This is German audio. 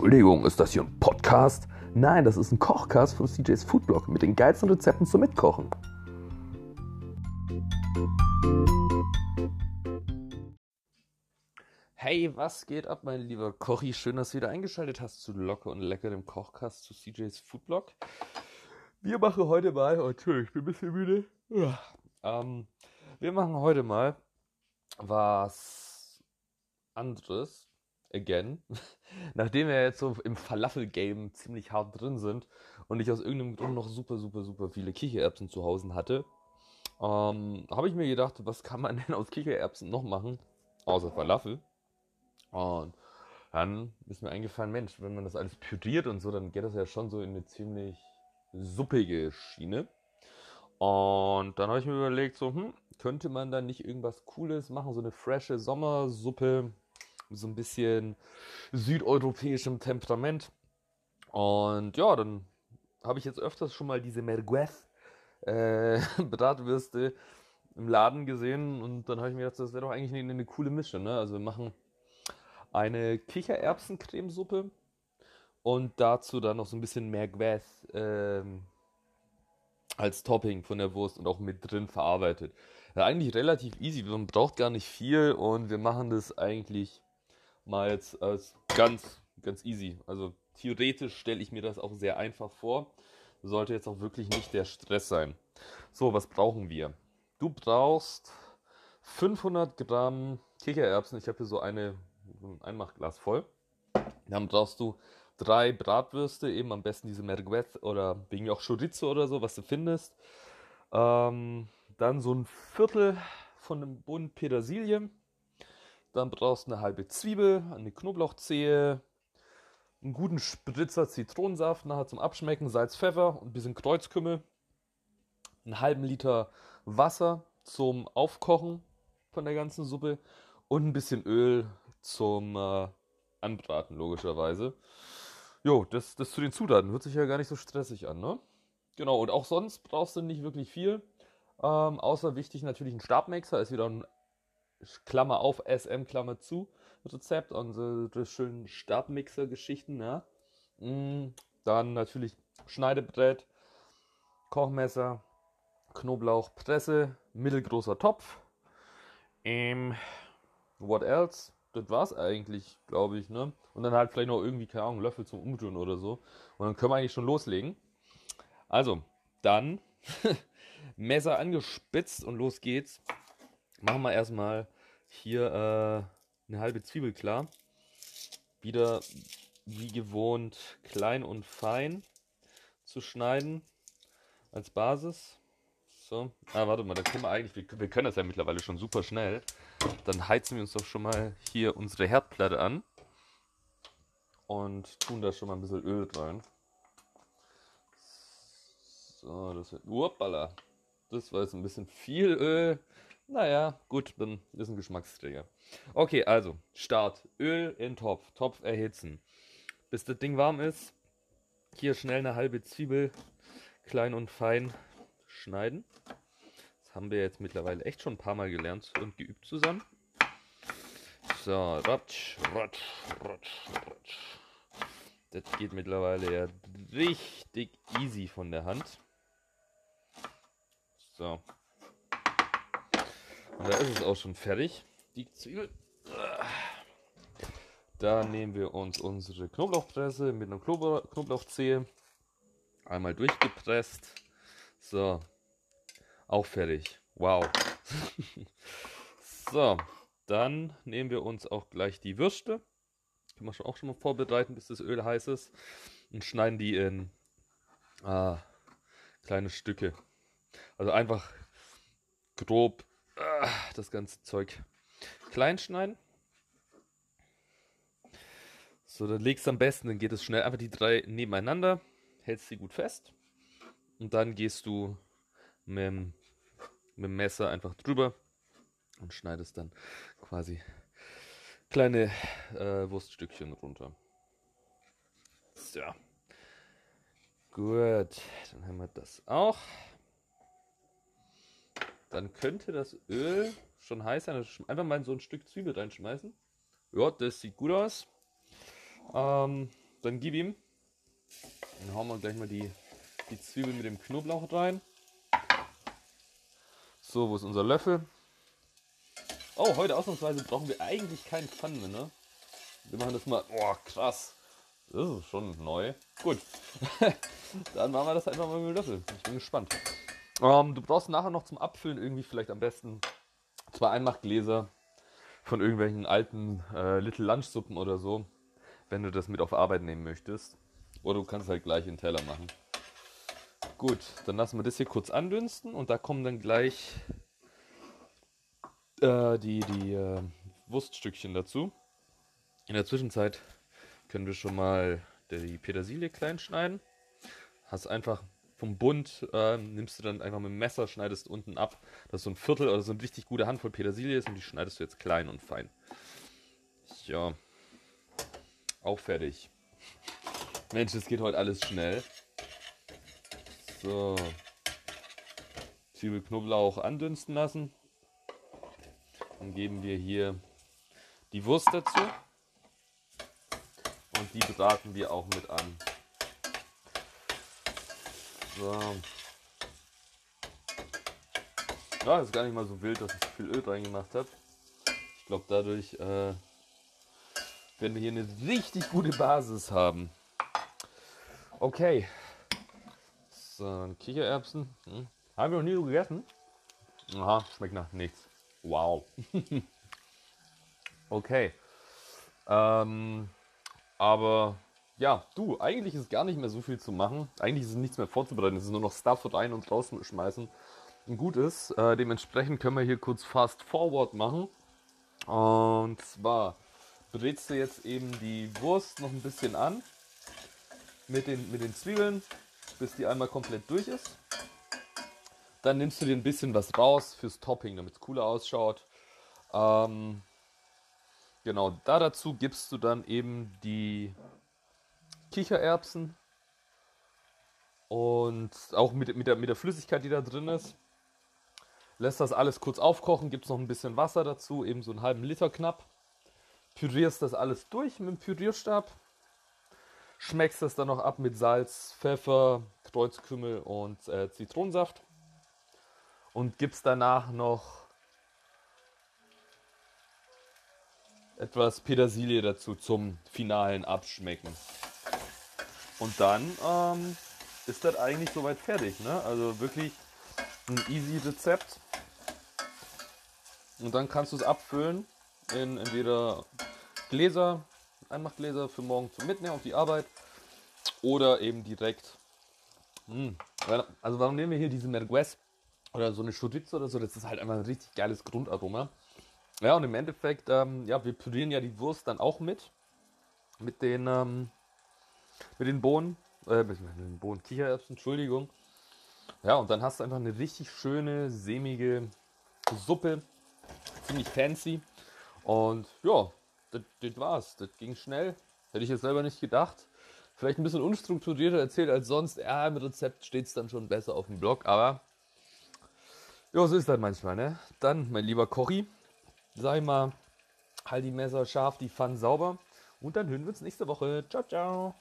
Entschuldigung, ist das hier ein Podcast? Nein, das ist ein Kochcast von CJ's Foodblog mit den geilsten Rezepten zum Mitkochen. Hey, was geht ab, mein lieber Kochi? Schön, dass du wieder eingeschaltet hast zu Locker und Lecker, dem Kochcast zu CJ's Foodblog. Wir machen heute mal, oh, Entschuldigung, ich bin ein bisschen müde. Ähm, wir machen heute mal was anderes again. Nachdem wir jetzt so im Falafel-Game ziemlich hart drin sind und ich aus irgendeinem Grund noch super, super, super viele Kichererbsen zu Hause hatte, ähm, habe ich mir gedacht, was kann man denn aus Kichererbsen noch machen, außer Falafel? Und dann ist mir eingefallen, Mensch, wenn man das alles püriert und so, dann geht das ja schon so in eine ziemlich suppige Schiene. Und dann habe ich mir überlegt, so, hm, könnte man da nicht irgendwas Cooles machen, so eine frische Sommersuppe so ein bisschen südeuropäischem Temperament. Und ja, dann habe ich jetzt öfters schon mal diese Merguez äh, Bratwürste im Laden gesehen und dann habe ich mir gedacht, das wäre doch eigentlich eine, eine coole Mische. Ne? Also wir machen eine Kichererbsencremesuppe und dazu dann noch so ein bisschen Merguez äh, als Topping von der Wurst und auch mit drin verarbeitet. Ja, eigentlich relativ easy, man braucht gar nicht viel und wir machen das eigentlich mal jetzt als ganz, ganz easy. Also theoretisch stelle ich mir das auch sehr einfach vor. Sollte jetzt auch wirklich nicht der Stress sein. So, was brauchen wir? Du brauchst 500 Gramm Kichererbsen. Ich habe hier so eine, ein Einmachglas voll. Dann brauchst du drei Bratwürste, eben am besten diese Merguez oder wegen auch Chorizo oder so, was du findest. Ähm, dann so ein Viertel von einem Bund Petersilie. Dann brauchst du eine halbe Zwiebel, eine Knoblauchzehe, einen guten Spritzer Zitronensaft nachher zum Abschmecken, Salz, Pfeffer und ein bisschen Kreuzkümmel, einen halben Liter Wasser zum Aufkochen von der ganzen Suppe und ein bisschen Öl zum äh, Anbraten, logischerweise. Jo, das, das zu den Zutaten. Hört sich ja gar nicht so stressig an, ne? Genau, und auch sonst brauchst du nicht wirklich viel. Ähm, außer wichtig natürlich ein Stabmixer, ist wieder ein Klammer auf, SM, Klammer zu, Rezept, unsere schönen Stabmixer-Geschichten, ja. Mm, dann natürlich Schneidebrett, Kochmesser, Knoblauch, Presse, mittelgroßer Topf. Ähm, what else? Das war's eigentlich, glaube ich, ne? Und dann halt vielleicht noch irgendwie, keine Ahnung, Löffel zum Umtun oder so. Und dann können wir eigentlich schon loslegen. Also, dann Messer angespitzt und los geht's machen wir erstmal hier äh, eine halbe Zwiebel klar. Wieder wie gewohnt klein und fein zu schneiden als Basis. So, ah, warte mal, da können wir eigentlich, wir, wir können das ja mittlerweile schon super schnell. Dann heizen wir uns doch schon mal hier unsere Herdplatte an und tun da schon mal ein bisschen Öl rein. So, das wird, uppala, das war jetzt ein bisschen viel Öl. Naja, gut, dann ist ein Geschmacksträger. Okay, also, Start. Öl in Topf. Topf erhitzen. Bis das Ding warm ist, hier schnell eine halbe Zwiebel klein und fein schneiden. Das haben wir jetzt mittlerweile echt schon ein paar Mal gelernt und geübt zusammen. So, ratsch, ratsch, ratsch, ratsch. Das geht mittlerweile ja richtig easy von der Hand. So, und da ist es auch schon fertig, die Zwiebel. Da nehmen wir uns unsere Knoblauchpresse mit einem Knoblauchzehe. Einmal durchgepresst. So, auch fertig. Wow. so, dann nehmen wir uns auch gleich die Würste. Können wir auch schon mal vorbereiten, bis das Öl heiß ist. Und schneiden die in ah, kleine Stücke. Also einfach grob das ganze Zeug klein schneiden. So, dann legst du am besten, dann geht es schnell einfach die drei nebeneinander, hältst sie gut fest und dann gehst du mit dem, mit dem Messer einfach drüber und schneidest dann quasi kleine äh, Wurststückchen runter. So. Gut, dann haben wir das auch. Dann könnte das Öl schon heiß sein. Also einfach mal so ein Stück Zwiebel reinschmeißen. Ja, das sieht gut aus. Ähm, dann gib ihm. Dann hauen wir gleich mal die, die Zwiebeln mit dem Knoblauch rein. So, wo ist unser Löffel? Oh, heute ausnahmsweise brauchen wir eigentlich keinen Pfannen ne? Wir machen das mal. Oh, krass. Das ist schon neu. Gut. Dann machen wir das einfach mal mit dem Löffel. Ich bin gespannt. Ähm, du brauchst nachher noch zum Abfüllen irgendwie vielleicht am besten zwei Einmachgläser von irgendwelchen alten äh, Little Lunch Suppen oder so, wenn du das mit auf Arbeit nehmen möchtest. Oder du kannst halt gleich in den Teller machen. Gut, dann lassen wir das hier kurz andünsten und da kommen dann gleich äh, die, die äh, Wurststückchen dazu. In der Zwischenzeit können wir schon mal die Petersilie klein schneiden. Hast einfach vom Bund, äh, nimmst du dann einfach mit dem Messer, schneidest unten ab, dass so ein Viertel oder so eine richtig gute Handvoll Petersilie ist und die schneidest du jetzt klein und fein. Ja, auch fertig. Mensch, es geht heute alles schnell. So. Zwiebel, Knoblauch andünsten lassen. Dann geben wir hier die Wurst dazu. Und die braten wir auch mit an. So. Ja, ist gar nicht mal so wild, dass ich so viel Öl reingemacht habe. Ich glaube, dadurch äh, werden wir hier eine richtig gute Basis haben. Okay. So, Kichererbsen. Hm. Haben wir noch nie so gegessen. Aha, schmeckt nach nichts. Wow. okay. Ähm, aber ja, du, eigentlich ist gar nicht mehr so viel zu machen. Eigentlich ist es nichts mehr vorzubereiten. Es ist nur noch Stuff rein und rausschmeißen. Und gut ist, äh, dementsprechend können wir hier kurz Fast Forward machen. Und zwar brätst du jetzt eben die Wurst noch ein bisschen an mit den, mit den Zwiebeln, bis die einmal komplett durch ist. Dann nimmst du dir ein bisschen was raus fürs Topping, damit es cooler ausschaut. Ähm, genau, da dazu gibst du dann eben die Kichererbsen und auch mit, mit, der, mit der Flüssigkeit, die da drin ist. Lässt das alles kurz aufkochen, gibt es noch ein bisschen Wasser dazu, eben so einen halben Liter knapp. Pürierst das alles durch mit dem Pürierstab. Schmeckst das dann noch ab mit Salz, Pfeffer, Kreuzkümmel und äh, Zitronensaft und gibst danach noch etwas Petersilie dazu zum finalen Abschmecken. Und dann ähm, ist das eigentlich soweit fertig. Ne? Also wirklich ein easy Rezept. Und dann kannst du es abfüllen in entweder Gläser, Einmachgläser für morgen zum Mitnehmen auf die Arbeit oder eben direkt. Mh. Hm, also warum nehmen wir hier diese Merguez oder so eine Chorizo oder so, das ist halt einfach ein richtig geiles Grundaroma. Ja, und im Endeffekt, ähm, ja, wir pürieren ja die Wurst dann auch mit. Mit den, ähm, mit den Bohnen, äh, mit den Bohnen, Kichererbsen, Entschuldigung. Ja, und dann hast du einfach eine richtig schöne, sämige Suppe. Ziemlich fancy. Und ja, das, war's. Das ging schnell. Hätte ich jetzt selber nicht gedacht. Vielleicht ein bisschen unstrukturierter erzählt als sonst. Ja, im Rezept steht es dann schon besser auf dem Blog, aber ja, so ist das manchmal, ne? Dann, mein lieber Kochi, sag ich mal, halt die Messer scharf, die Pfannen sauber. Und dann hören wir uns nächste Woche. Ciao, ciao.